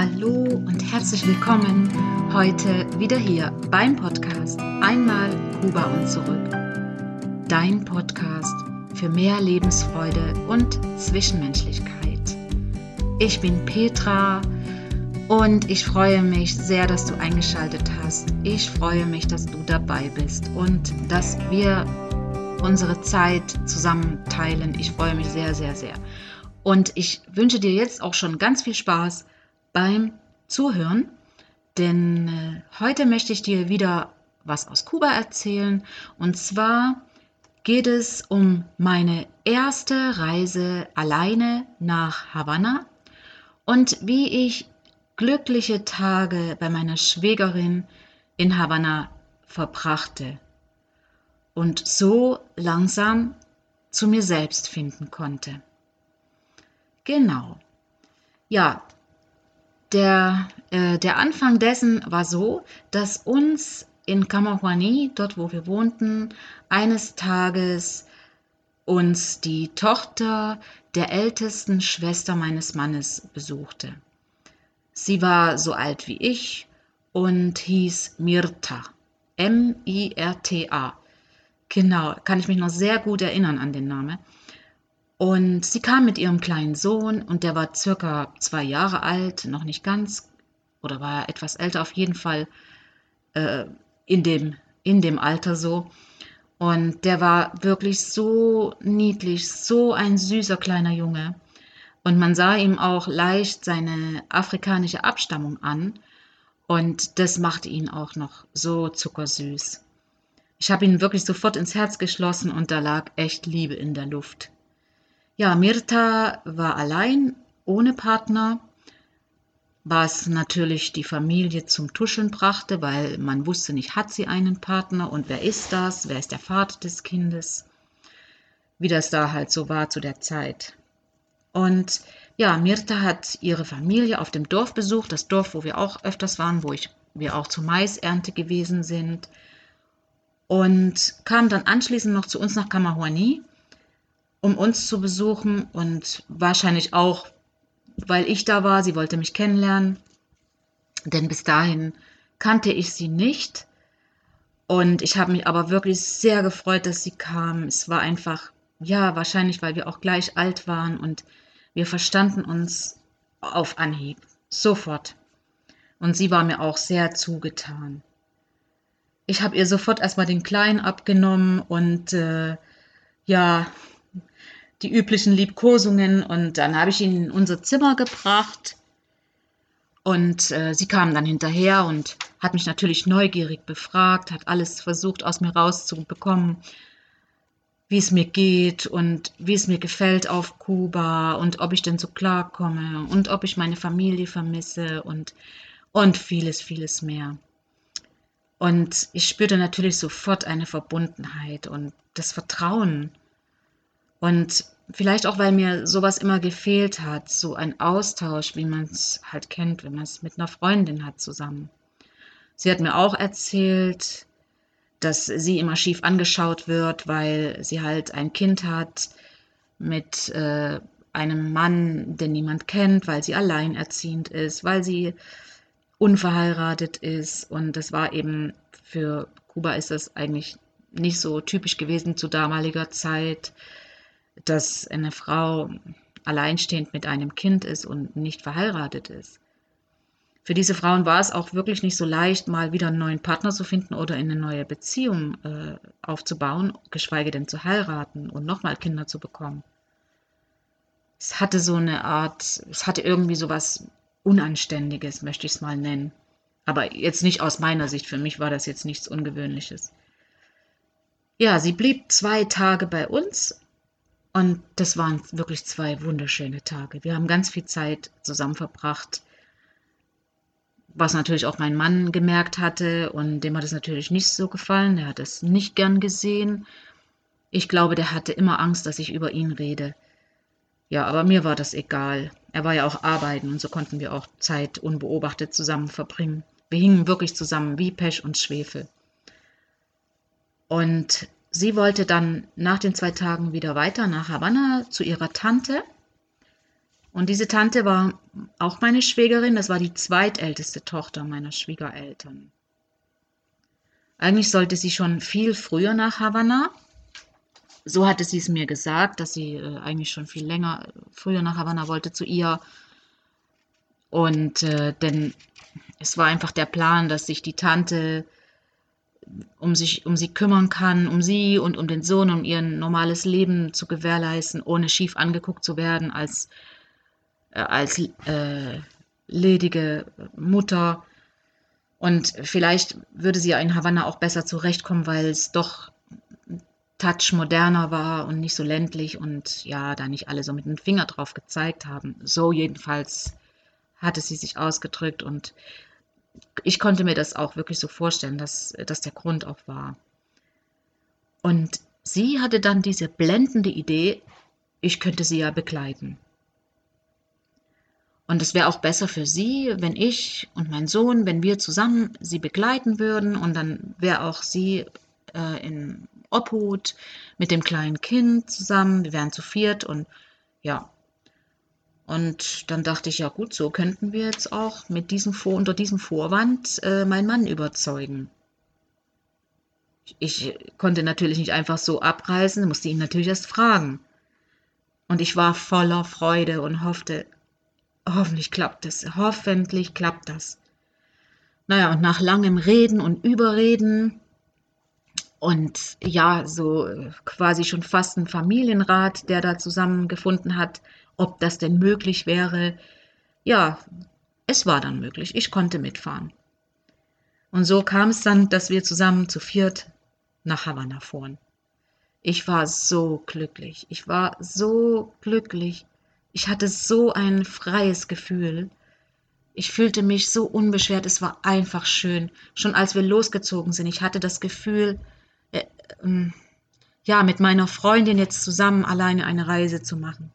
Hallo und herzlich willkommen heute wieder hier beim Podcast Einmal Kuba und zurück. Dein Podcast für mehr Lebensfreude und Zwischenmenschlichkeit. Ich bin Petra und ich freue mich sehr, dass du eingeschaltet hast. Ich freue mich, dass du dabei bist und dass wir unsere Zeit zusammen teilen. Ich freue mich sehr, sehr, sehr. Und ich wünsche dir jetzt auch schon ganz viel Spaß beim Zuhören, denn äh, heute möchte ich dir wieder was aus Kuba erzählen. Und zwar geht es um meine erste Reise alleine nach Havanna und wie ich glückliche Tage bei meiner Schwägerin in Havanna verbrachte und so langsam zu mir selbst finden konnte. Genau. Ja, der, äh, der Anfang dessen war so, dass uns in Camahuani, dort wo wir wohnten, eines Tages uns die Tochter der ältesten Schwester meines Mannes besuchte. Sie war so alt wie ich und hieß Mirta. M-I-R-T-A. Genau, kann ich mich noch sehr gut erinnern an den Namen. Und sie kam mit ihrem kleinen Sohn und der war circa zwei Jahre alt, noch nicht ganz, oder war etwas älter auf jeden Fall, äh, in, dem, in dem Alter so. Und der war wirklich so niedlich, so ein süßer kleiner Junge. Und man sah ihm auch leicht seine afrikanische Abstammung an. Und das machte ihn auch noch so zuckersüß. Ich habe ihn wirklich sofort ins Herz geschlossen und da lag echt Liebe in der Luft. Ja, Mirta war allein, ohne Partner, was natürlich die Familie zum Tuscheln brachte, weil man wusste nicht, hat sie einen Partner und wer ist das, wer ist der Vater des Kindes, wie das da halt so war zu der Zeit. Und ja, Mirta hat ihre Familie auf dem Dorf besucht, das Dorf, wo wir auch öfters waren, wo ich, wir auch zur Maisernte gewesen sind. Und kam dann anschließend noch zu uns nach Kamahuani um uns zu besuchen und wahrscheinlich auch, weil ich da war. Sie wollte mich kennenlernen, denn bis dahin kannte ich sie nicht. Und ich habe mich aber wirklich sehr gefreut, dass sie kam. Es war einfach, ja, wahrscheinlich, weil wir auch gleich alt waren und wir verstanden uns auf Anhieb, sofort. Und sie war mir auch sehr zugetan. Ich habe ihr sofort erstmal den Kleinen abgenommen und äh, ja, die üblichen Liebkosungen. Und dann habe ich ihn in unser Zimmer gebracht. Und äh, sie kam dann hinterher und hat mich natürlich neugierig befragt, hat alles versucht aus mir rauszubekommen, wie es mir geht und wie es mir gefällt auf Kuba und ob ich denn so klarkomme und ob ich meine Familie vermisse und, und vieles, vieles mehr. Und ich spürte natürlich sofort eine Verbundenheit und das Vertrauen und vielleicht auch, weil mir sowas immer gefehlt hat, so ein Austausch, wie man es halt kennt, wenn man es mit einer Freundin hat zusammen. Sie hat mir auch erzählt, dass sie immer schief angeschaut wird, weil sie halt ein Kind hat mit äh, einem Mann, den niemand kennt, weil sie alleinerziehend ist, weil sie unverheiratet ist. Und das war eben für Kuba ist das eigentlich nicht so typisch gewesen zu damaliger Zeit dass eine Frau alleinstehend mit einem Kind ist und nicht verheiratet ist. Für diese Frauen war es auch wirklich nicht so leicht, mal wieder einen neuen Partner zu finden oder in eine neue Beziehung äh, aufzubauen, geschweige denn zu heiraten und nochmal Kinder zu bekommen. Es hatte so eine Art, es hatte irgendwie so was Unanständiges, möchte ich es mal nennen. Aber jetzt nicht aus meiner Sicht, für mich war das jetzt nichts Ungewöhnliches. Ja, sie blieb zwei Tage bei uns und das waren wirklich zwei wunderschöne Tage. Wir haben ganz viel Zeit zusammen verbracht, was natürlich auch mein Mann gemerkt hatte und dem hat es natürlich nicht so gefallen. Er hat es nicht gern gesehen. Ich glaube, der hatte immer Angst, dass ich über ihn rede. Ja, aber mir war das egal. Er war ja auch arbeiten und so konnten wir auch Zeit unbeobachtet zusammen verbringen. Wir hingen wirklich zusammen wie Pech und Schwefel. Und Sie wollte dann nach den zwei Tagen wieder weiter nach Havanna zu ihrer Tante. Und diese Tante war auch meine Schwägerin, das war die zweitälteste Tochter meiner Schwiegereltern. Eigentlich sollte sie schon viel früher nach Havanna. So hatte sie es mir gesagt, dass sie äh, eigentlich schon viel länger äh, früher nach Havanna wollte zu ihr. Und äh, denn es war einfach der Plan, dass sich die Tante um sich um sie kümmern kann, um sie und um den Sohn, um ihr normales Leben zu gewährleisten, ohne schief angeguckt zu werden als äh, als äh, ledige Mutter. Und vielleicht würde sie ja in Havanna auch besser zurechtkommen, weil es doch Touch moderner war und nicht so ländlich und ja, da nicht alle so mit dem Finger drauf gezeigt haben. So jedenfalls hatte sie sich ausgedrückt und ich konnte mir das auch wirklich so vorstellen, dass das der Grund auch war. Und sie hatte dann diese blendende Idee, ich könnte sie ja begleiten. Und es wäre auch besser für sie, wenn ich und mein Sohn, wenn wir zusammen sie begleiten würden und dann wäre auch sie äh, in Obhut mit dem kleinen Kind zusammen. Wir wären zu viert und ja. Und dann dachte ich, ja gut, so könnten wir jetzt auch mit diesem Vor unter diesem Vorwand äh, meinen Mann überzeugen. Ich konnte natürlich nicht einfach so abreisen, musste ihn natürlich erst fragen. Und ich war voller Freude und hoffte, Hoffentlich klappt es. Hoffentlich klappt das. Naja, und nach langem Reden und Überreden und ja, so äh, quasi schon fast ein Familienrat, der da zusammengefunden hat, ob das denn möglich wäre. Ja, es war dann möglich. Ich konnte mitfahren. Und so kam es dann, dass wir zusammen zu viert nach Havanna fuhren. Ich war so glücklich. Ich war so glücklich. Ich hatte so ein freies Gefühl. Ich fühlte mich so unbeschwert, es war einfach schön. Schon als wir losgezogen sind, ich hatte das Gefühl, äh, äh, ja, mit meiner Freundin jetzt zusammen alleine eine Reise zu machen.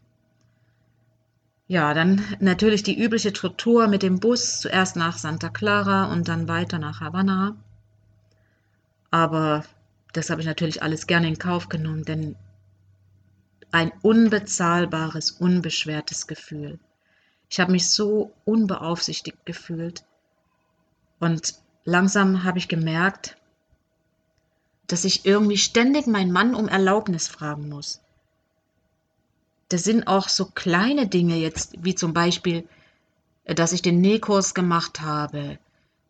Ja, dann natürlich die übliche Tortur mit dem Bus, zuerst nach Santa Clara und dann weiter nach Havanna. Aber das habe ich natürlich alles gerne in Kauf genommen, denn ein unbezahlbares, unbeschwertes Gefühl. Ich habe mich so unbeaufsichtigt gefühlt. Und langsam habe ich gemerkt, dass ich irgendwie ständig meinen Mann um Erlaubnis fragen muss. Das sind auch so kleine Dinge jetzt, wie zum Beispiel, dass ich den Nähkurs gemacht habe,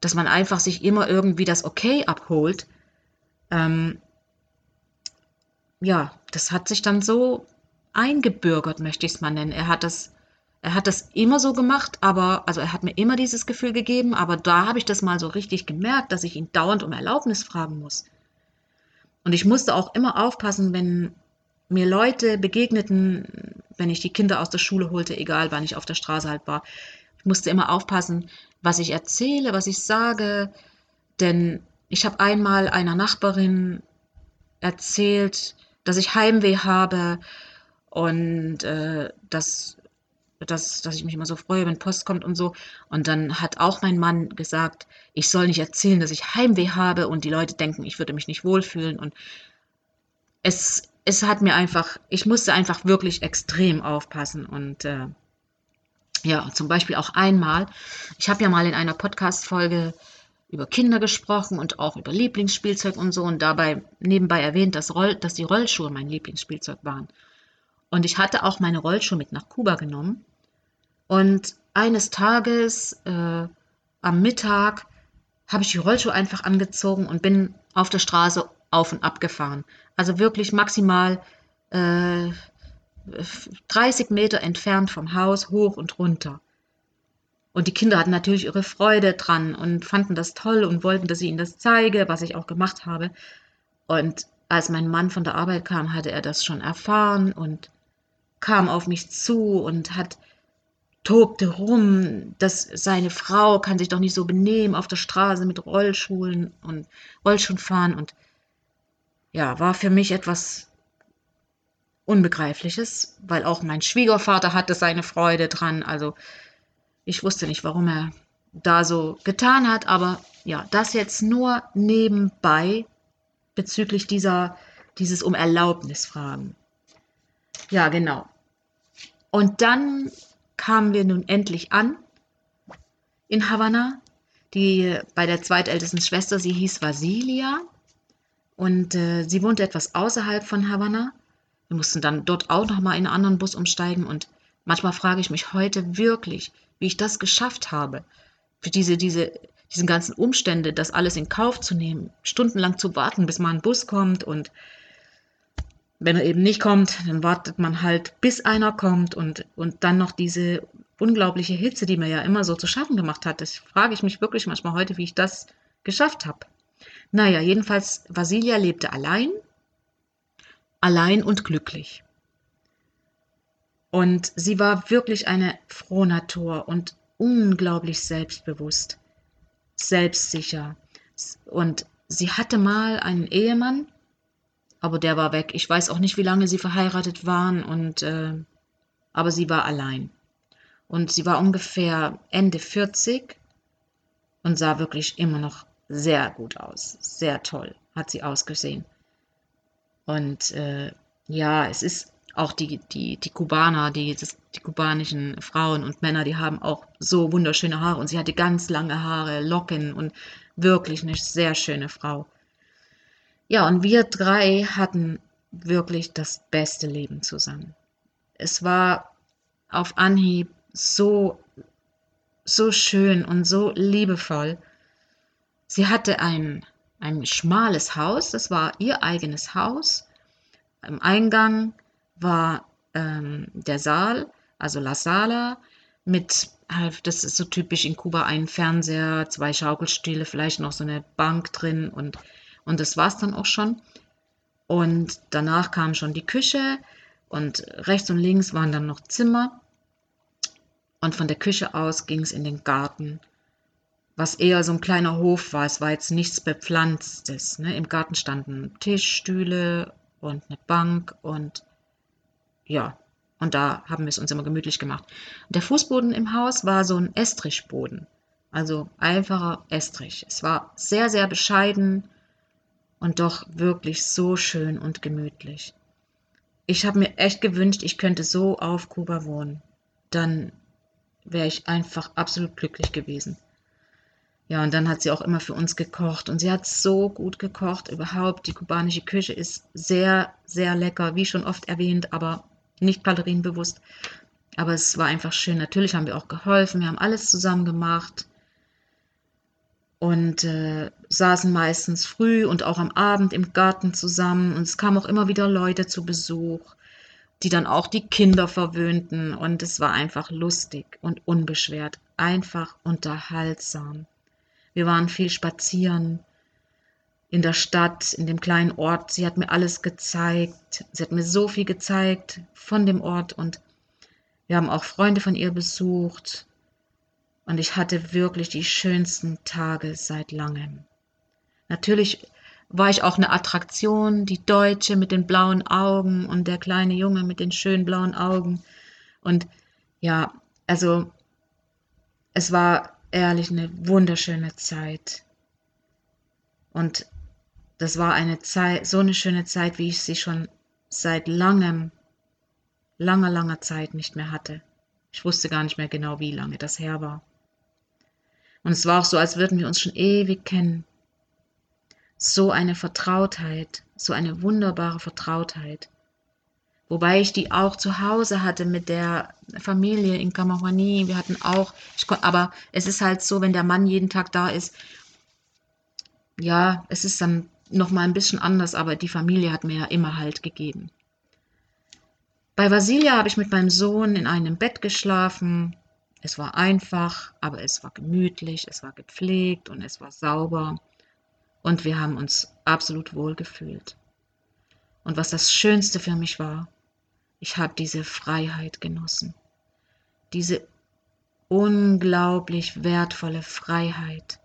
dass man einfach sich immer irgendwie das Okay abholt. Ähm, ja, das hat sich dann so eingebürgert, möchte ich es mal nennen. Er hat das, er hat das immer so gemacht, aber, also er hat mir immer dieses Gefühl gegeben, aber da habe ich das mal so richtig gemerkt, dass ich ihn dauernd um Erlaubnis fragen muss. Und ich musste auch immer aufpassen, wenn mir Leute begegneten, wenn ich die Kinder aus der Schule holte, egal wann ich auf der Straße halt war. Ich musste immer aufpassen, was ich erzähle, was ich sage, denn ich habe einmal einer Nachbarin erzählt, dass ich Heimweh habe und äh, dass, dass, dass ich mich immer so freue, wenn Post kommt und so. Und dann hat auch mein Mann gesagt, ich soll nicht erzählen, dass ich Heimweh habe und die Leute denken, ich würde mich nicht wohlfühlen. Und es, es hat mir einfach, ich musste einfach wirklich extrem aufpassen. Und äh, ja, zum Beispiel auch einmal, ich habe ja mal in einer Podcast-Folge über Kinder gesprochen und auch über Lieblingsspielzeug und so und dabei nebenbei erwähnt, dass, Roll, dass die Rollschuhe mein Lieblingsspielzeug waren. Und ich hatte auch meine Rollschuhe mit nach Kuba genommen. Und eines Tages äh, am Mittag habe ich die Rollschuhe einfach angezogen und bin auf der Straße auf und ab gefahren. Also wirklich maximal äh, 30 Meter entfernt vom Haus, hoch und runter. Und die Kinder hatten natürlich ihre Freude dran und fanden das toll und wollten, dass ich ihnen das zeige, was ich auch gemacht habe. Und als mein Mann von der Arbeit kam, hatte er das schon erfahren und kam auf mich zu und hat tobte rum, dass seine Frau kann sich doch nicht so benehmen auf der Straße mit Rollschuhen und Rollschuhen fahren und ja, war für mich etwas Unbegreifliches, weil auch mein Schwiegervater hatte seine Freude dran. Also ich wusste nicht, warum er da so getan hat, aber ja, das jetzt nur nebenbei bezüglich dieser, dieses um Erlaubnis fragen. Ja, genau. Und dann kamen wir nun endlich an in Havanna. Die bei der zweitältesten Schwester, sie hieß Vasilia und äh, sie wohnte etwas außerhalb von Havanna. Wir mussten dann dort auch nochmal in einen anderen Bus umsteigen und manchmal frage ich mich heute wirklich, wie ich das geschafft habe, für diese, diese, diesen ganzen Umstände, das alles in Kauf zu nehmen, stundenlang zu warten, bis mal ein Bus kommt und wenn er eben nicht kommt, dann wartet man halt, bis einer kommt und, und dann noch diese unglaubliche Hitze, die mir ja immer so zu schaffen gemacht hat. Das frage ich mich wirklich manchmal heute, wie ich das geschafft habe. Naja, jedenfalls, Vasilia lebte allein, allein und glücklich. Und sie war wirklich eine Frohnatur und unglaublich selbstbewusst, selbstsicher. Und sie hatte mal einen Ehemann, aber der war weg. Ich weiß auch nicht, wie lange sie verheiratet waren, und, äh, aber sie war allein. Und sie war ungefähr Ende 40 und sah wirklich immer noch sehr gut aus. Sehr toll hat sie ausgesehen. Und äh, ja, es ist auch die, die, die Kubaner, die, das, die kubanischen Frauen und Männer, die haben auch so wunderschöne Haare. Und sie hatte ganz lange Haare, Locken und wirklich eine sehr schöne Frau. Ja, und wir drei hatten wirklich das beste Leben zusammen. Es war auf Anhieb so, so schön und so liebevoll. Sie hatte ein, ein schmales Haus, das war ihr eigenes Haus. Im Eingang war ähm, der Saal, also La Sala, mit, halt, das ist so typisch in Kuba, ein Fernseher, zwei Schaukelstühle, vielleicht noch so eine Bank drin und und das war es dann auch schon. Und danach kam schon die Küche und rechts und links waren dann noch Zimmer. Und von der Küche aus ging es in den Garten, was eher so ein kleiner Hof war. Es war jetzt nichts Bepflanztes. Ne? Im Garten standen Tisch, Stühle und eine Bank und ja, und da haben wir es uns immer gemütlich gemacht. Der Fußboden im Haus war so ein Estrichboden, also einfacher Estrich. Es war sehr, sehr bescheiden und doch wirklich so schön und gemütlich. Ich habe mir echt gewünscht, ich könnte so auf Kuba wohnen. Dann wäre ich einfach absolut glücklich gewesen. Ja, und dann hat sie auch immer für uns gekocht und sie hat so gut gekocht. Überhaupt, die kubanische Küche ist sehr, sehr lecker, wie schon oft erwähnt, aber nicht kalorienbewusst. Aber es war einfach schön. Natürlich haben wir auch geholfen, wir haben alles zusammen gemacht und äh, saßen meistens früh und auch am Abend im Garten zusammen und es kamen auch immer wieder Leute zu Besuch, die dann auch die Kinder verwöhnten und es war einfach lustig und unbeschwert, einfach unterhaltsam. Wir waren viel spazieren in der Stadt, in dem kleinen Ort. Sie hat mir alles gezeigt. Sie hat mir so viel gezeigt von dem Ort und wir haben auch Freunde von ihr besucht und ich hatte wirklich die schönsten Tage seit langem. Natürlich war ich auch eine Attraktion, die Deutsche mit den blauen Augen und der kleine Junge mit den schönen blauen Augen. Und ja, also es war ehrlich eine wunderschöne Zeit. Und das war eine Zeit, so eine schöne Zeit, wie ich sie schon seit langem, langer, langer Zeit nicht mehr hatte. Ich wusste gar nicht mehr genau, wie lange das her war. Und es war auch so, als würden wir uns schon ewig kennen. So eine Vertrautheit, so eine wunderbare Vertrautheit. Wobei ich die auch zu Hause hatte mit der Familie in Kamahwani. Wir hatten auch, kon, aber es ist halt so, wenn der Mann jeden Tag da ist, ja, es ist dann nochmal ein bisschen anders, aber die Familie hat mir ja immer Halt gegeben. Bei Vasilia habe ich mit meinem Sohn in einem Bett geschlafen. Es war einfach, aber es war gemütlich, es war gepflegt und es war sauber und wir haben uns absolut wohl gefühlt. Und was das Schönste für mich war, ich habe diese Freiheit genossen. Diese unglaublich wertvolle Freiheit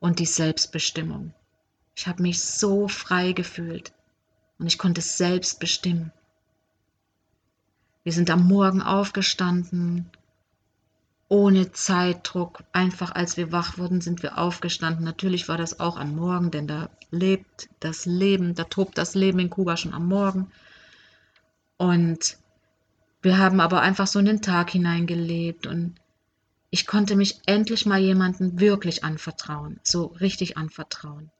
und die Selbstbestimmung. Ich habe mich so frei gefühlt und ich konnte es selbst bestimmen. Wir sind am Morgen aufgestanden, ohne Zeitdruck. Einfach als wir wach wurden, sind wir aufgestanden. Natürlich war das auch am Morgen, denn da lebt das Leben, da tobt das Leben in Kuba schon am Morgen. Und wir haben aber einfach so in den Tag hineingelebt und ich konnte mich endlich mal jemandem wirklich anvertrauen, so richtig anvertrauen.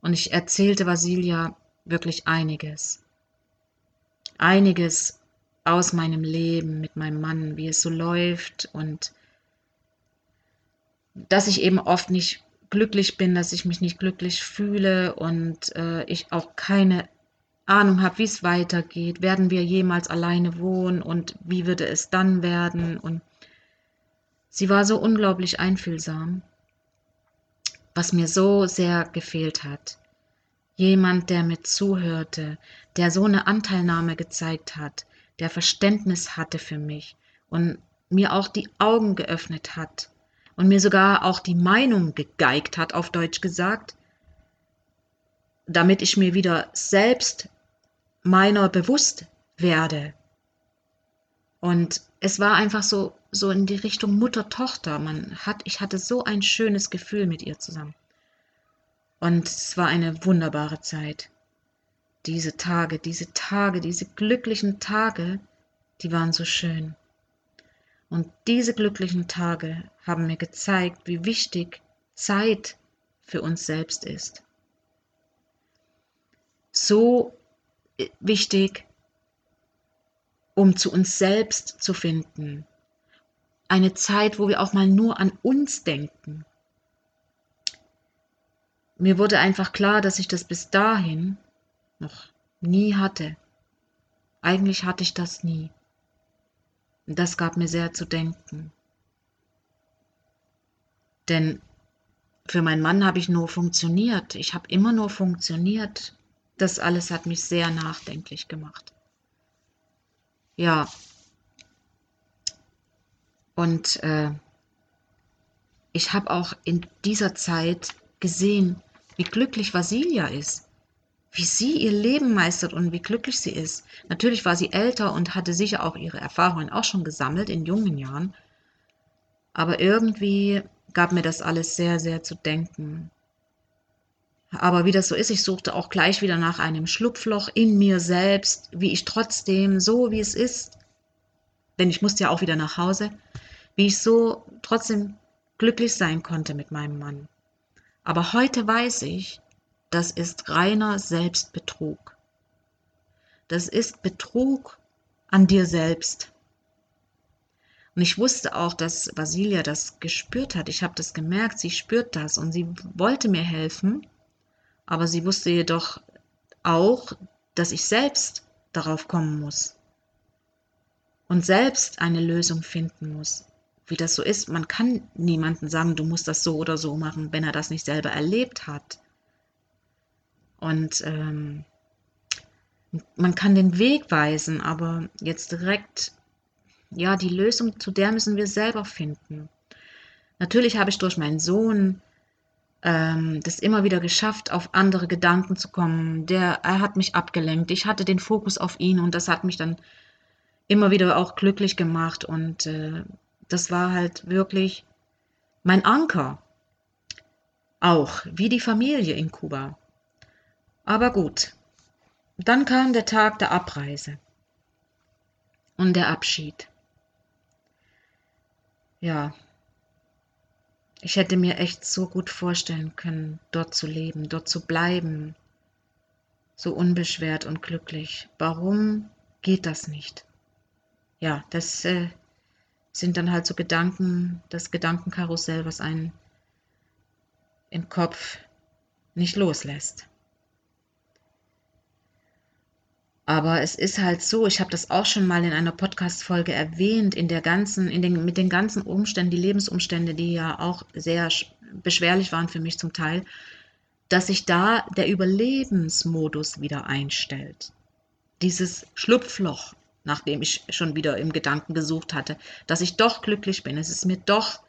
Und ich erzählte Vasilia wirklich einiges. Einiges aus meinem Leben mit meinem Mann, wie es so läuft und dass ich eben oft nicht glücklich bin, dass ich mich nicht glücklich fühle und äh, ich auch keine Ahnung habe, wie es weitergeht. Werden wir jemals alleine wohnen und wie würde es dann werden? Und sie war so unglaublich einfühlsam, was mir so sehr gefehlt hat. Jemand, der mir zuhörte, der so eine Anteilnahme gezeigt hat, der Verständnis hatte für mich und mir auch die Augen geöffnet hat und mir sogar auch die Meinung gegeigt hat, auf Deutsch gesagt, damit ich mir wieder selbst meiner bewusst werde. Und es war einfach so, so in die Richtung Mutter-Tochter. Man hat, ich hatte so ein schönes Gefühl mit ihr zusammen. Und es war eine wunderbare Zeit. Diese Tage, diese Tage, diese glücklichen Tage, die waren so schön. Und diese glücklichen Tage haben mir gezeigt, wie wichtig Zeit für uns selbst ist. So wichtig, um zu uns selbst zu finden. Eine Zeit, wo wir auch mal nur an uns denken. Mir wurde einfach klar, dass ich das bis dahin noch nie hatte. Eigentlich hatte ich das nie. Und das gab mir sehr zu denken. Denn für meinen Mann habe ich nur funktioniert. Ich habe immer nur funktioniert das alles hat mich sehr nachdenklich gemacht. Ja. Und äh, ich habe auch in dieser Zeit gesehen, wie glücklich Vasilia ist, wie sie ihr Leben meistert und wie glücklich sie ist. Natürlich war sie älter und hatte sicher auch ihre Erfahrungen auch schon gesammelt in jungen Jahren. Aber irgendwie gab mir das alles sehr, sehr zu denken. Aber wie das so ist, ich suchte auch gleich wieder nach einem Schlupfloch in mir selbst, wie ich trotzdem, so wie es ist, denn ich musste ja auch wieder nach Hause, wie ich so trotzdem glücklich sein konnte mit meinem Mann. Aber heute weiß ich, das ist reiner Selbstbetrug. Das ist Betrug an dir selbst. Und ich wusste auch, dass Vasilia das gespürt hat. Ich habe das gemerkt, sie spürt das und sie wollte mir helfen. Aber sie wusste jedoch auch, dass ich selbst darauf kommen muss und selbst eine Lösung finden muss. Wie das so ist, man kann niemandem sagen, du musst das so oder so machen, wenn er das nicht selber erlebt hat. Und ähm, man kann den Weg weisen, aber jetzt direkt, ja, die Lösung, zu der müssen wir selber finden. Natürlich habe ich durch meinen Sohn ähm, das immer wieder geschafft, auf andere Gedanken zu kommen. Der, er hat mich abgelenkt. Ich hatte den Fokus auf ihn und das hat mich dann immer wieder auch glücklich gemacht. Und äh, das war halt wirklich mein Anker. Auch wie die Familie in Kuba. Aber gut, dann kam der Tag der Abreise und der Abschied. Ja, ich hätte mir echt so gut vorstellen können, dort zu leben, dort zu bleiben, so unbeschwert und glücklich. Warum geht das nicht? Ja, das äh, sind dann halt so Gedanken, das Gedankenkarussell, was einen im Kopf nicht loslässt. Aber es ist halt so, ich habe das auch schon mal in einer Podcast-Folge erwähnt, in der ganzen, in den, mit den ganzen Umständen, die Lebensumstände, die ja auch sehr beschwerlich waren für mich zum Teil, dass sich da der Überlebensmodus wieder einstellt. Dieses Schlupfloch, nachdem ich schon wieder im Gedanken gesucht hatte, dass ich doch glücklich bin, dass es mir doch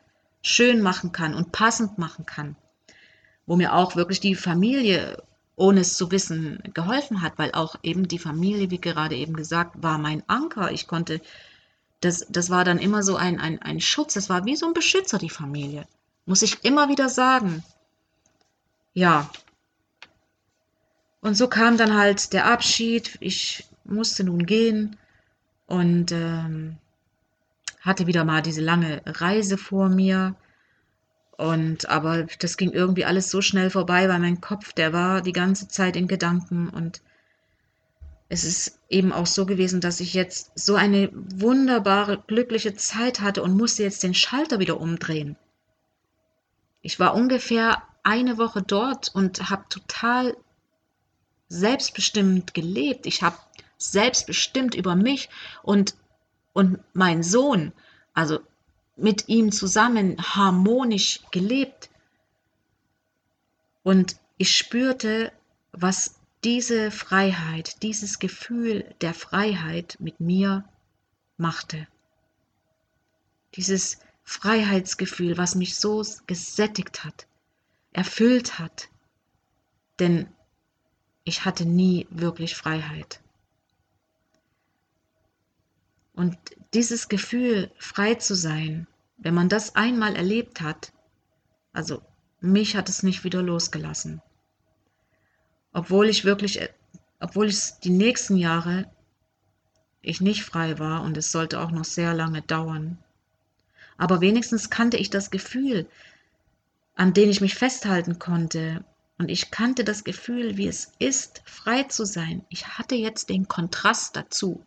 schön machen kann und passend machen kann, wo mir auch wirklich die Familie ohne es zu wissen, geholfen hat, weil auch eben die Familie, wie gerade eben gesagt, war mein Anker. Ich konnte, das, das war dann immer so ein, ein, ein Schutz, das war wie so ein Beschützer, die Familie. Muss ich immer wieder sagen. Ja. Und so kam dann halt der Abschied. Ich musste nun gehen. und ähm, hatte wieder mal diese lange Reise vor mir. Und aber das ging irgendwie alles so schnell vorbei, weil mein Kopf, der war die ganze Zeit in Gedanken und es ist eben auch so gewesen, dass ich jetzt so eine wunderbare, glückliche Zeit hatte und musste jetzt den Schalter wieder umdrehen. Ich war ungefähr eine Woche dort und habe total selbstbestimmt gelebt. Ich habe selbstbestimmt über mich und, und meinen Sohn, also mit ihm zusammen harmonisch gelebt. Und ich spürte, was diese Freiheit, dieses Gefühl der Freiheit mit mir machte. Dieses Freiheitsgefühl, was mich so gesättigt hat, erfüllt hat. Denn ich hatte nie wirklich Freiheit. Und dieses Gefühl, frei zu sein, wenn man das einmal erlebt hat, also mich hat es nicht wieder losgelassen obwohl ich wirklich, äh, obwohl ich die nächsten Jahre ich nicht frei war und es sollte auch noch sehr lange dauern. Aber wenigstens kannte ich das Gefühl, an dem ich mich festhalten konnte. Und ich kannte das Gefühl, wie es ist, frei zu sein. Ich hatte jetzt den Kontrast dazu.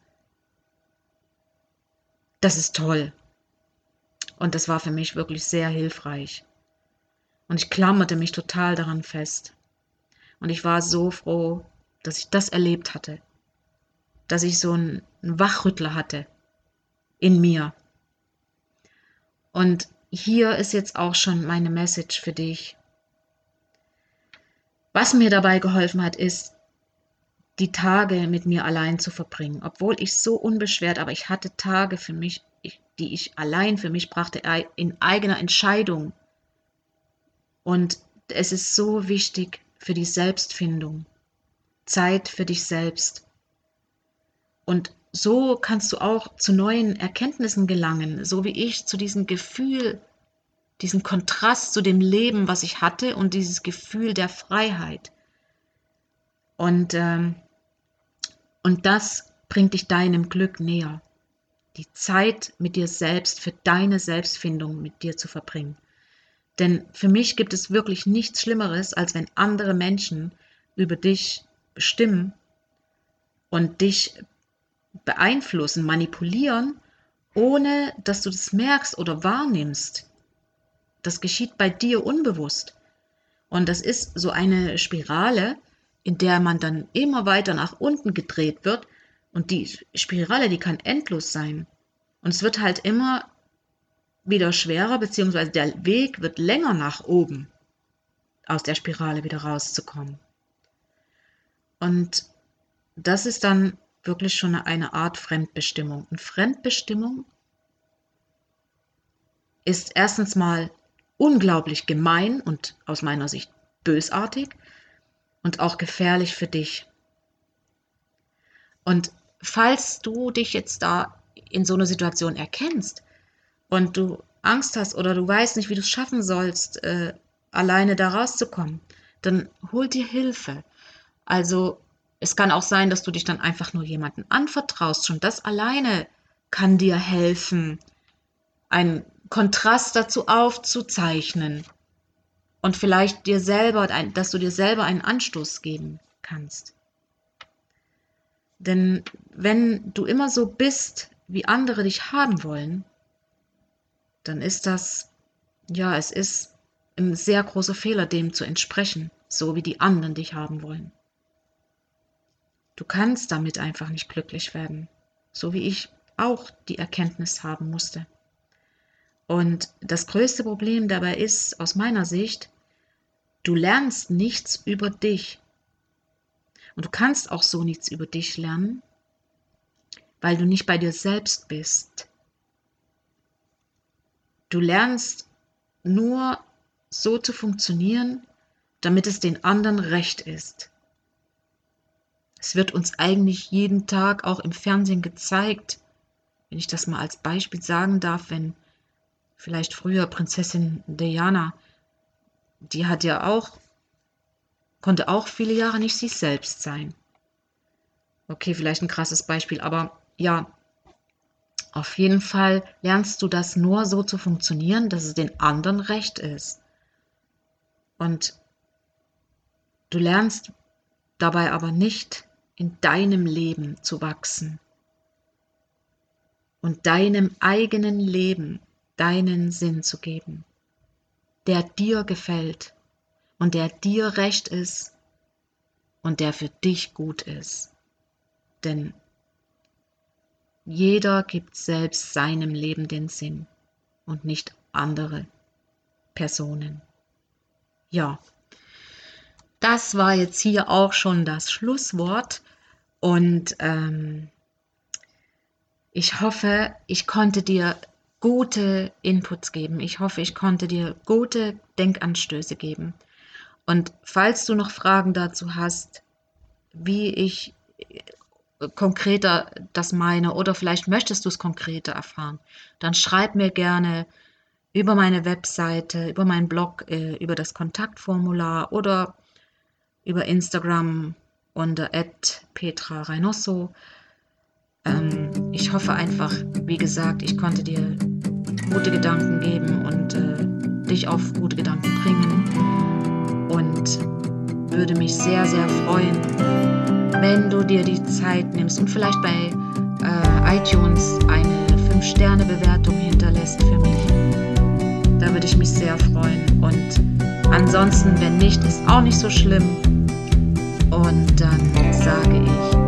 Das ist toll. Und das war für mich wirklich sehr hilfreich. Und ich klammerte mich total daran fest. Und ich war so froh, dass ich das erlebt hatte, dass ich so einen Wachrüttler hatte in mir. Und hier ist jetzt auch schon meine Message für dich. Was mir dabei geholfen hat, ist, die Tage mit mir allein zu verbringen. Obwohl ich so unbeschwert, aber ich hatte Tage für mich, die ich allein für mich brachte, in eigener Entscheidung. Und es ist so wichtig, für die Selbstfindung, Zeit für dich selbst. Und so kannst du auch zu neuen Erkenntnissen gelangen, so wie ich zu diesem Gefühl, diesem Kontrast zu dem Leben, was ich hatte und dieses Gefühl der Freiheit. Und, ähm, und das bringt dich deinem Glück näher. Die Zeit mit dir selbst, für deine Selbstfindung mit dir zu verbringen. Denn für mich gibt es wirklich nichts Schlimmeres, als wenn andere Menschen über dich bestimmen und dich beeinflussen, manipulieren, ohne dass du das merkst oder wahrnimmst. Das geschieht bei dir unbewusst. Und das ist so eine Spirale, in der man dann immer weiter nach unten gedreht wird. Und die Spirale, die kann endlos sein. Und es wird halt immer wieder schwerer, beziehungsweise der Weg wird länger nach oben, aus der Spirale wieder rauszukommen. Und das ist dann wirklich schon eine Art Fremdbestimmung. Und Fremdbestimmung ist erstens mal unglaublich gemein und aus meiner Sicht bösartig und auch gefährlich für dich. Und falls du dich jetzt da in so einer Situation erkennst, und du Angst hast oder du weißt nicht, wie du es schaffen sollst, äh, alleine da rauszukommen, dann hol dir Hilfe. Also es kann auch sein, dass du dich dann einfach nur jemanden anvertraust. Schon das alleine kann dir helfen, einen Kontrast dazu aufzuzeichnen und vielleicht dir selber, dass du dir selber einen Anstoß geben kannst. Denn wenn du immer so bist, wie andere dich haben wollen, dann ist das, ja, es ist ein sehr großer Fehler, dem zu entsprechen, so wie die anderen dich haben wollen. Du kannst damit einfach nicht glücklich werden, so wie ich auch die Erkenntnis haben musste. Und das größte Problem dabei ist, aus meiner Sicht, du lernst nichts über dich. Und du kannst auch so nichts über dich lernen, weil du nicht bei dir selbst bist. Du lernst nur so zu funktionieren, damit es den anderen recht ist. Es wird uns eigentlich jeden Tag auch im Fernsehen gezeigt, wenn ich das mal als Beispiel sagen darf, wenn vielleicht früher Prinzessin Diana, die hat ja auch, konnte auch viele Jahre nicht sich selbst sein. Okay, vielleicht ein krasses Beispiel, aber ja, Auf jeden Fall lernst du das nur so zu funktionieren, dass es den anderen recht ist. Und du lernst dabei aber nicht in deinem Leben zu wachsen und deinem eigenen Leben deinen Sinn zu geben, der dir gefällt und der dir recht ist und der für dich gut ist. Denn jeder gibt selbst seinem Leben den Sinn und nicht andere Personen. Ja, das war jetzt hier auch schon das Schlusswort und ähm, ich hoffe, ich konnte dir gute Inputs geben. Ich hoffe, ich konnte dir gute Denkanstöße geben. Und falls du noch Fragen dazu hast, wie ich äh, konkreter das meine oder vielleicht möchtest du es konkreter erfahren, dann schreib mir gerne über meine Webseite, über meinen Blog, äh, über das Kontaktformular oder über Instagram unter Petra Reynoso. Ähm, ich hoffe einfach, wie gesagt, ich konnte dir gute Gedanken geben und äh, dich auf gute Gedanken bringen. Und würde mich sehr, sehr freuen, wenn du dir die Zeit nimmst und vielleicht bei äh, iTunes eine 5-Sterne-Bewertung hinterlässt für mich. Da würde ich mich sehr freuen. Und ansonsten, wenn nicht, ist auch nicht so schlimm. Und dann sage ich